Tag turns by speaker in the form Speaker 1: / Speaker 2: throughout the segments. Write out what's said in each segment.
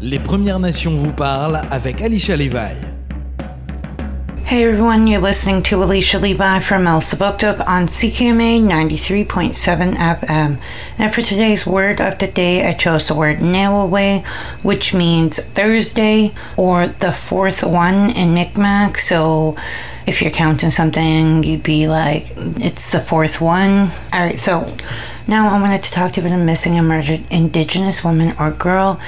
Speaker 1: Les Premières Nations vous parlent avec Alicia Levi.
Speaker 2: Hey everyone, you're listening to Alicia Levi from Elsipogtog on CKMA 93.7 FM. And for today's word of the day, I chose the word away, which means Thursday or the fourth one in Micmac. So if you're counting something, you'd be like, it's the fourth one. Alright, so now I wanted to talk to you about a missing and murdered Indigenous woman or girl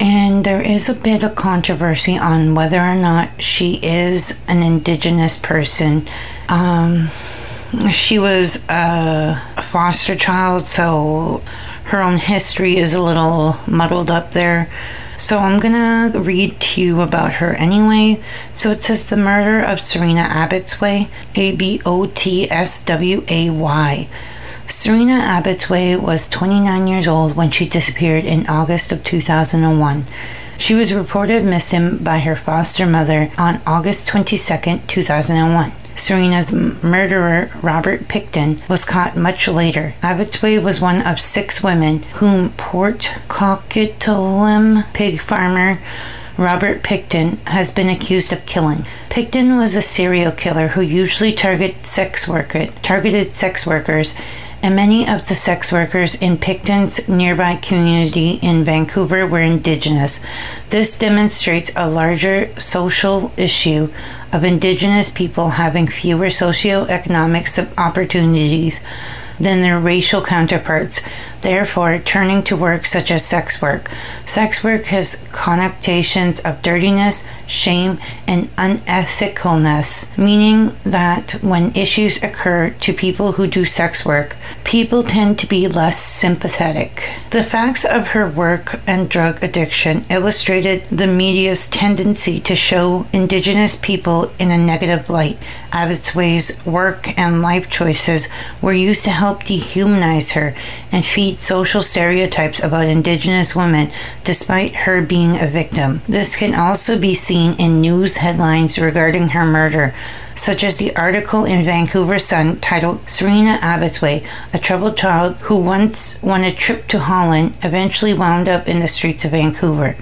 Speaker 2: and there is a bit of controversy on whether or not she is an indigenous person. Um, she was a foster child, so her own history is a little muddled up there. So I'm gonna read to you about her anyway. So it says the murder of Serena Abotsway, A B O T S W A Y. Serena Abotsway was 29 years old when she disappeared in August of 2001. She was reported missing by her foster mother on August 22, 2001. Serena's murderer, Robert Pickton, was caught much later. Abotsway was one of six women whom Port Coquitlam pig farmer Robert Pickton has been accused of killing. Pickton was a serial killer who usually targeted sex targeted sex workers and many of the sex workers in Pickton's nearby community in Vancouver were Indigenous. This demonstrates a larger social issue of Indigenous people having fewer socioeconomic opportunities than their racial counterparts, therefore turning to work such as sex work. Sex work has connotations of dirtiness, shame, and unethicalness, meaning that when issues occur to people who do sex work, people tend to be less sympathetic. The facts of her work and drug addiction illustrated the media's tendency to show Indigenous people in a negative light. Abotsway's work and life choices were used to help dehumanize her and feed social stereotypes about Indigenous women despite her being a victim. This can also be seen in news headlines regarding her murder, such as the article in Vancouver Sun titled Serena Abotsway, a troubled child who once won a trip to Holland, eventually wound up in the streets of Vancouver.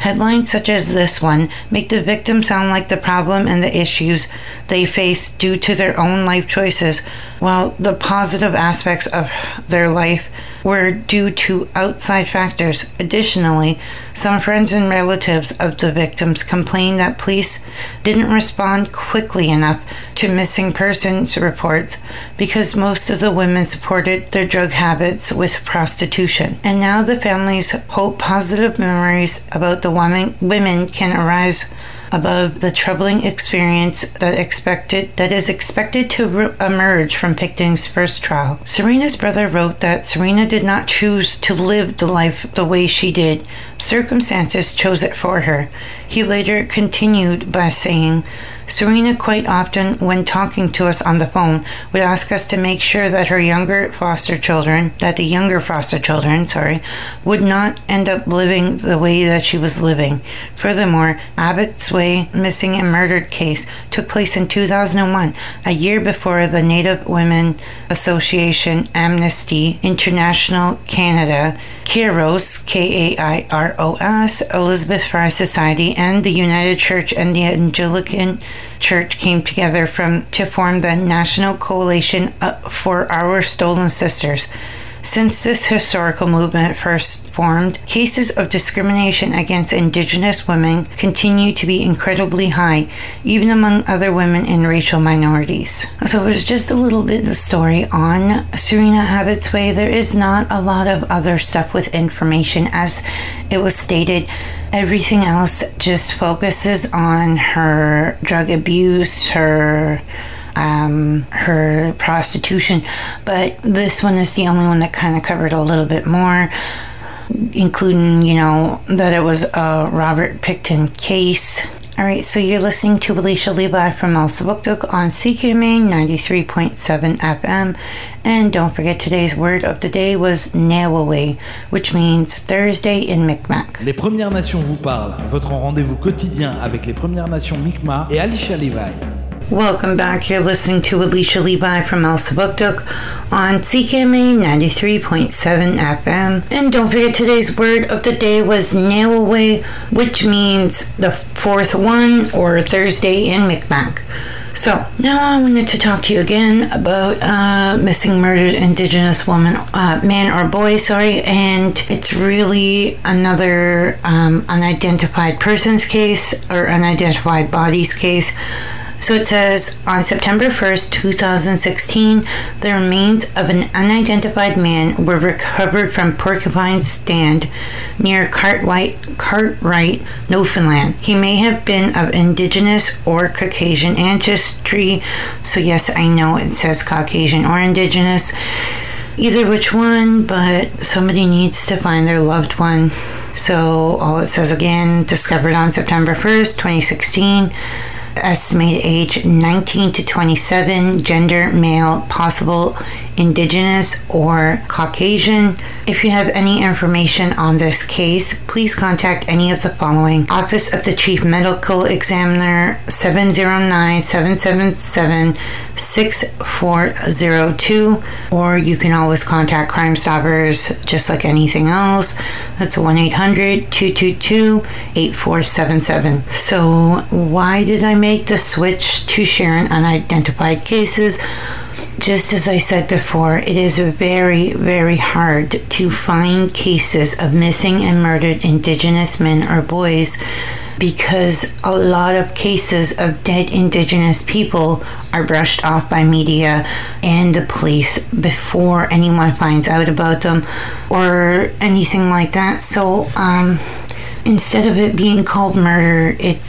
Speaker 2: Headlines such as this one make the victim sound like the problem and the issues they face due to their own life choices, while the positive aspects of their life were due to outside factors. Additionally, some friends and relatives of the victims complained that police didn't respond quickly enough to missing persons reports because most of the women supported their drug habits with prostitution. And now the families hope positive memories about the woman, women can arise above the troubling experience that expected that is expected to re- emerge from Pickton's first trial. Serena's brother wrote that Serena did not choose to live the life the way she did. Circumstances chose it for her. He later continued by saying, Serena quite often, when talking to us on the phone, would ask us to make sure that her younger foster children, that the younger foster children, sorry, would not end up living the way that she was living. Furthermore, Abotsway missing and murdered case took place in 2001, a year before the Native Women Association Amnesty International Canada, KAIROS, K A I R O S, Elizabeth Fry Society, and the United Church and the Anglican Church came together from to form the National Coalition uh, for Our Stolen Sisters. Since this historical movement first formed, cases of discrimination against Indigenous women continue to be incredibly high, even among other women and racial minorities. So it was just a little bit of the story on Serena Abotsway. There is not a lot of other stuff with information, as it was stated. Everything else just focuses on her drug abuse, her um, her prostitution, but this one is the only one that kind of covered a little bit more, including, you know, that it was a Robert Pickton case. All right, so you're listening to Alicia Levi from Elsipogtog on CKMA 93.7 FM. And don't forget today's word of the day was Nawaway, which means Thursday in Micmac.
Speaker 1: Les Premières Nations vous parlent, votre rendez-vous quotidien avec les Premières Nations Mi'kmaq et Alicia Levi.
Speaker 2: Welcome back. You're listening to Alicia Levi from Elsipogtog on CKMA 93.7 FM. And don't forget today's word of the day was nail away, which means the fourth one or Thursday in Micmac. So now I wanted to talk to you again about uh, missing murdered Indigenous woman, uh, man or boy, sorry, and it's really another um, unidentified person's case or unidentified bodies case. So it says on September 1st, 2016, the remains of an unidentified man were recovered from Porcupine Strand near Cartwright, Cartwright, Newfoundland. He may have been of Indigenous or Caucasian ancestry. So, yes, I know it says Caucasian or Indigenous. Either which one, but somebody needs to find their loved one. So, all it says again discovered on September 1st, 2016 estimated age 19 to 27, gender male, possible indigenous or Caucasian. If you have any information on this case, please contact any of the following Office of the Chief Medical Examiner 709 777 6402, or you can always contact Crime Stoppers just like anything else. That's 1 800 222 8477. So, why did I make the switch to sharing unidentified cases? Just as I said before, it is very, very hard to find cases of missing and murdered Indigenous men or boys because a lot of cases of dead Indigenous people are brushed off by media and the police before anyone finds out about them or anything like that. So, um, instead of it being called murder, it's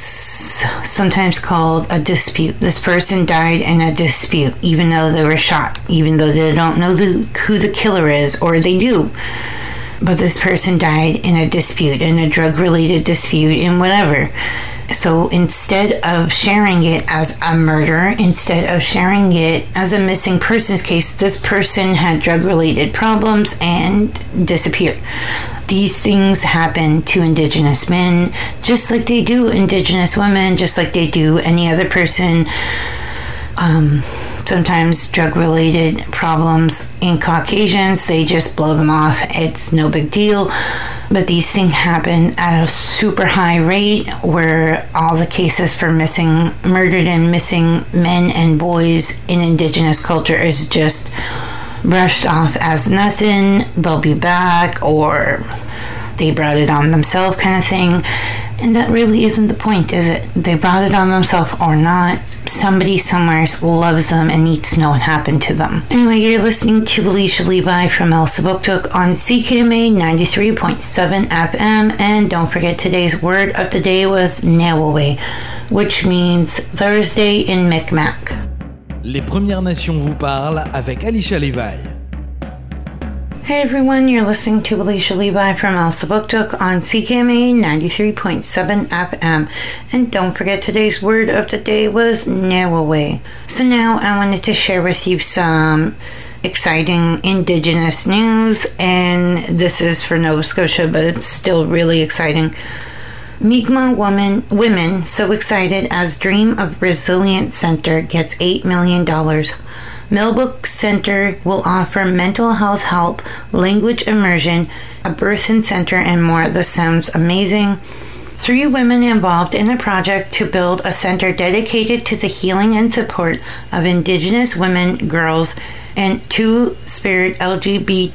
Speaker 2: sometimes called a dispute. This person died in a dispute, even though they were shot, even though they don't know the, who the killer is, or they do. But this person died in a dispute, in a drug related dispute, in whatever. So instead of sharing it as a murder, instead of sharing it as a missing persons case, this person had drug related problems and disappeared these things happen to indigenous men just like they do indigenous women just like they do any other person. Um, sometimes drug related problems in caucasians they just blow them off. It's no big deal. But these things happen at a super high rate where all the cases for missing murdered and missing men and boys in indigenous culture is just brushed off as nothing, they'll be back, or they brought it on themselves, kind of thing. And that really isn't the point, is it? They brought it on themselves or not. Somebody somewhere loves them and needs to know what happened to them. Anyway, you're listening to Alicia Levi from Elsipogtog on CKMA 93.7 FM. And don't forget today's word of the day was Nawaway, which means Thursday in Micmac.
Speaker 1: Les Premières Nations vous parlent avec Alicia Levi.
Speaker 2: Hey everyone, you're listening to Alicia Levi from Elsipogtog on CKMA 93.7 FM. And don't forget today's word of the day was Nawaway. So now I wanted to share with you some exciting Indigenous news, and this is for Nova Scotia, but it's still really exciting. Mi'kmaq woman, women so excited as Dream of Resilient Center gets $8 million. Millbrook Center will offer mental health help, language immersion, a birthing center, and more. This sounds amazing. Three women involved in a project to build a center dedicated to the healing and support of Indigenous women, girls, and two spirit LGBTQIA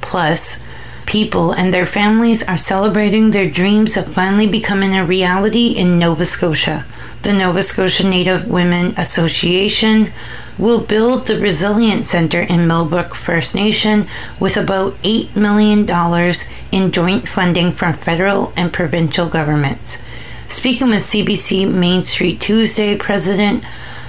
Speaker 2: plus people and their families are celebrating their dreams of finally becoming a reality in Nova Scotia. The Nova Scotia Native Women Association will build the Resilient Center in Millbrook First Nation with about $8 million in joint funding from federal and provincial governments. Speaking with CBC Main Street Tuesday, President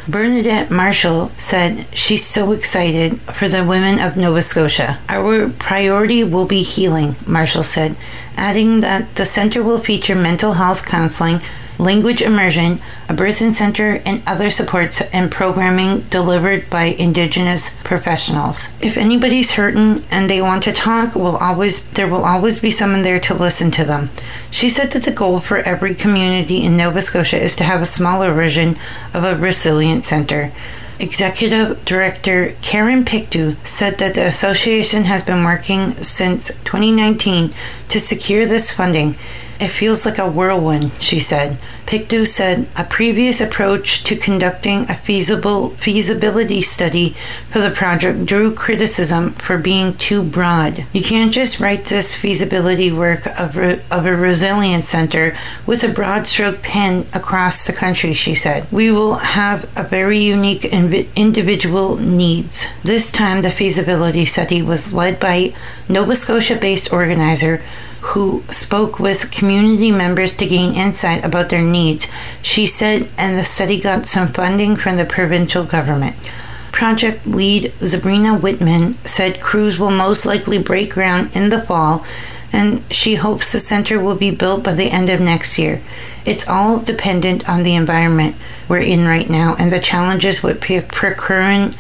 Speaker 2: Bernadette Marshall said she's so excited for the women of Nova Scotia. Our priority will be healing, Marshall said, adding that the center will feature mental health counseling language immersion, a birthing center, and other supports and programming delivered by Indigenous professionals. If anybody's hurting and they want to talk, will always there will always be someone there to listen to them. She said that the goal for every community in Nova Scotia is to have a smaller version of a resilient center. Executive Director Karen Pictou said that the association has been working since 2019 to secure this funding it feels like a whirlwind, she said. Pictou said a previous approach to conducting a feasible feasibility study for the project drew criticism for being too broad. You can't just write this feasibility work of, re, of a resilience center with a broad stroke pen across the country, she said. We will have a very unique inv- individual needs. This time the feasibility study was led by Nova Scotia based organizer who spoke with community members to gain insight about their needs. She said, and the study got some funding from the provincial government. Project lead Sabrina Whitman said crews will most likely break ground in the fall, and she hopes the center will be built by the end of next year. It's all dependent on the environment we're in right now and the challenges with procuring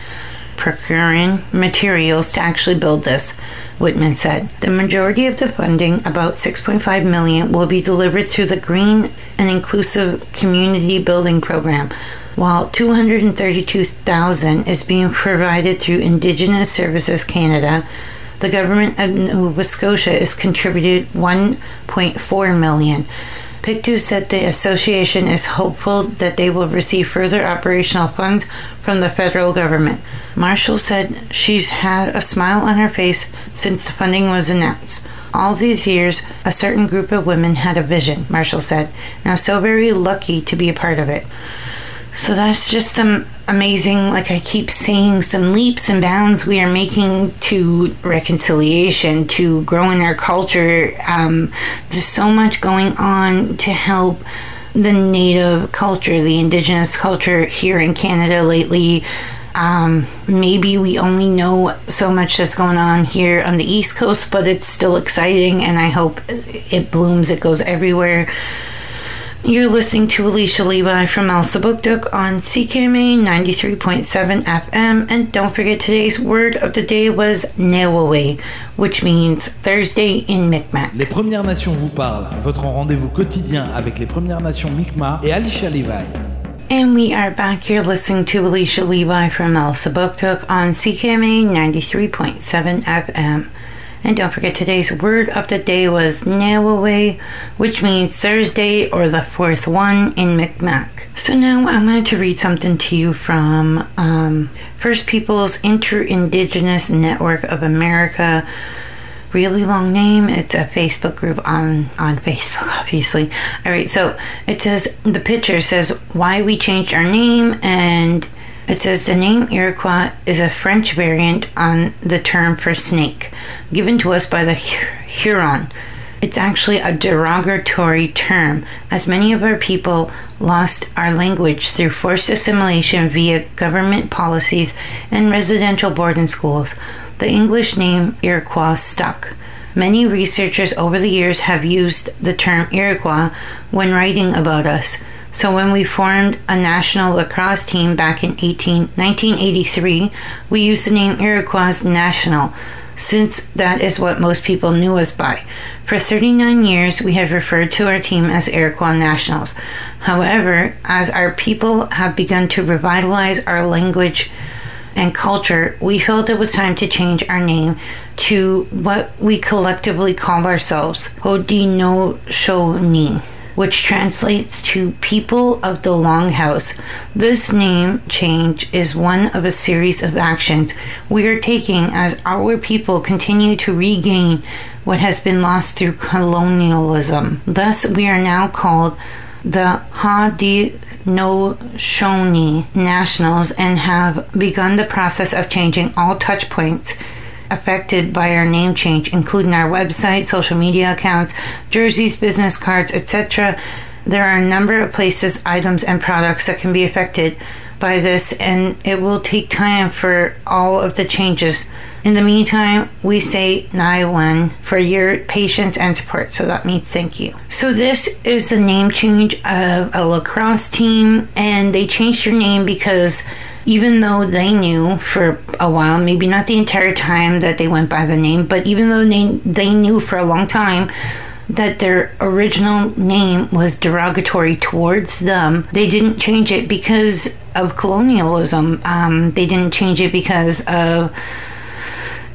Speaker 2: procuring materials to actually build this. Whitman said. The majority of the funding, about 6.5 million, will be delivered through the Green and Inclusive Community Building Program, while 232,000 is being provided through Indigenous Services Canada. The government of Nova Scotia is contributed 1.4 million. Pictou said the association is hopeful that they will receive further operational funds from the federal government. Marshall said she's had a smile on her face since the funding was announced. All these years, a certain group of women had a vision, Marshall said, I'm so very lucky to be a part of it. So that's just some amazing, like I keep saying, some leaps and bounds we are making to reconciliation, to growing our culture. Um, there's so much going on to help the native culture, the indigenous culture here in Canada lately. Um, maybe we only know so much that's going on here on the East Coast, but it's still exciting, and I hope it blooms, it goes everywhere. You're listening to Alicia Levi from Elsa Book Elsipogtog on CKMA 93.7 FM. And don't forget today's word of the day was Newawe, which means Thursday in Mi'kmaq.
Speaker 1: Les Premières Nations vous parlent, votre rendez-vous quotidien avec les Premières Nations Mi'kmaq et Alicia Levi.
Speaker 2: And we are back here listening to Alicia Levi from Elsa Book Elsipogtog on CKMA 93.7 FM. And don't forget today's word of the day was Nawawe, which means Thursday or the fourth one in Mi'kmaq. So now I'm going to read something to you from um, First Peoples Inter-Indigenous Network of America. Really long name. It's a Facebook group on on Facebook, obviously. All right, so it says the picture says why we changed our name and it says the name Iroquois is a French variant on the term for snake, given to us by the Huron. It's actually a derogatory term, as many of our people lost our language through forced assimilation via government policies and residential boarding schools. The English name Iroquois stuck. Many researchers over the years have used the term Iroquois when writing about us. So when we formed a national lacrosse team back in 18, 1983, we used the name Iroquois National, since that is what most people knew us by. For 39 years, we have referred to our team as Iroquois Nationals. However, as our people have begun to revitalize our language and culture, we felt it was time to change our name to what we collectively call ourselves, Haudenosaunee which translates to People of the Longhouse. This name change is one of a series of actions we are taking as our people continue to regain what has been lost through colonialism. Thus, we are now called the Haudenosaunee Nationals and have begun the process of changing all touch points affected by our name change, including our website, social media accounts, jerseys, business cards, etc. There are a number of places, items, and products that can be affected by this, and it will take time for all of the changes. In the meantime, we say Naiwan for your patience and support, so that means thank you. So this is the name change of a lacrosse team, and they changed their name because even though they knew for a while, maybe not the entire time that they went by the name, but even though they they knew for a long time that their original name was derogatory towards them, they didn't change it because of colonialism. Um, they didn't change it because of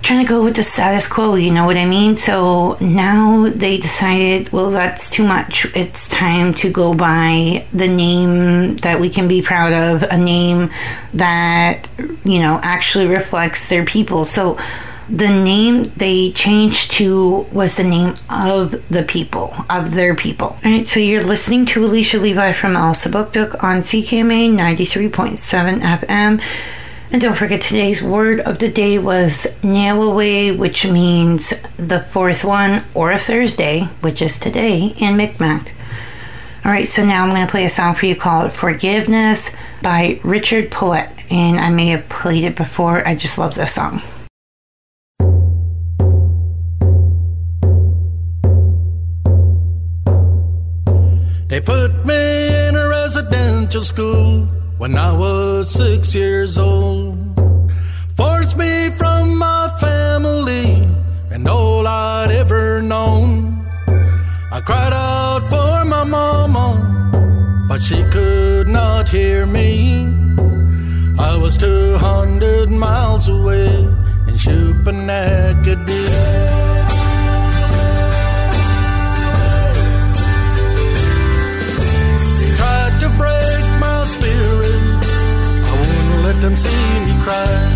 Speaker 2: trying to go with the status quo, you know what I mean? So now they decided, well, that's too much. It's time to go by the name that we can be proud of, a name that, you know, actually reflects their people. So the name they changed to was the name of the people, of their people. All right, so you're listening to Alicia Levi from Elsipogtog on CKMA 93.7 FM. And don't forget today's word of the day was away, which means the fourth one, or a Thursday, which is today in Micmac. All right, so now I'm going to play a song for you called Forgiveness by Richard Polet. And I may have played it before. I just love this song.
Speaker 3: They put me in a residential school when I was six years old. She could not hear me. I was 200 miles away in Shubenacadie. them see me cry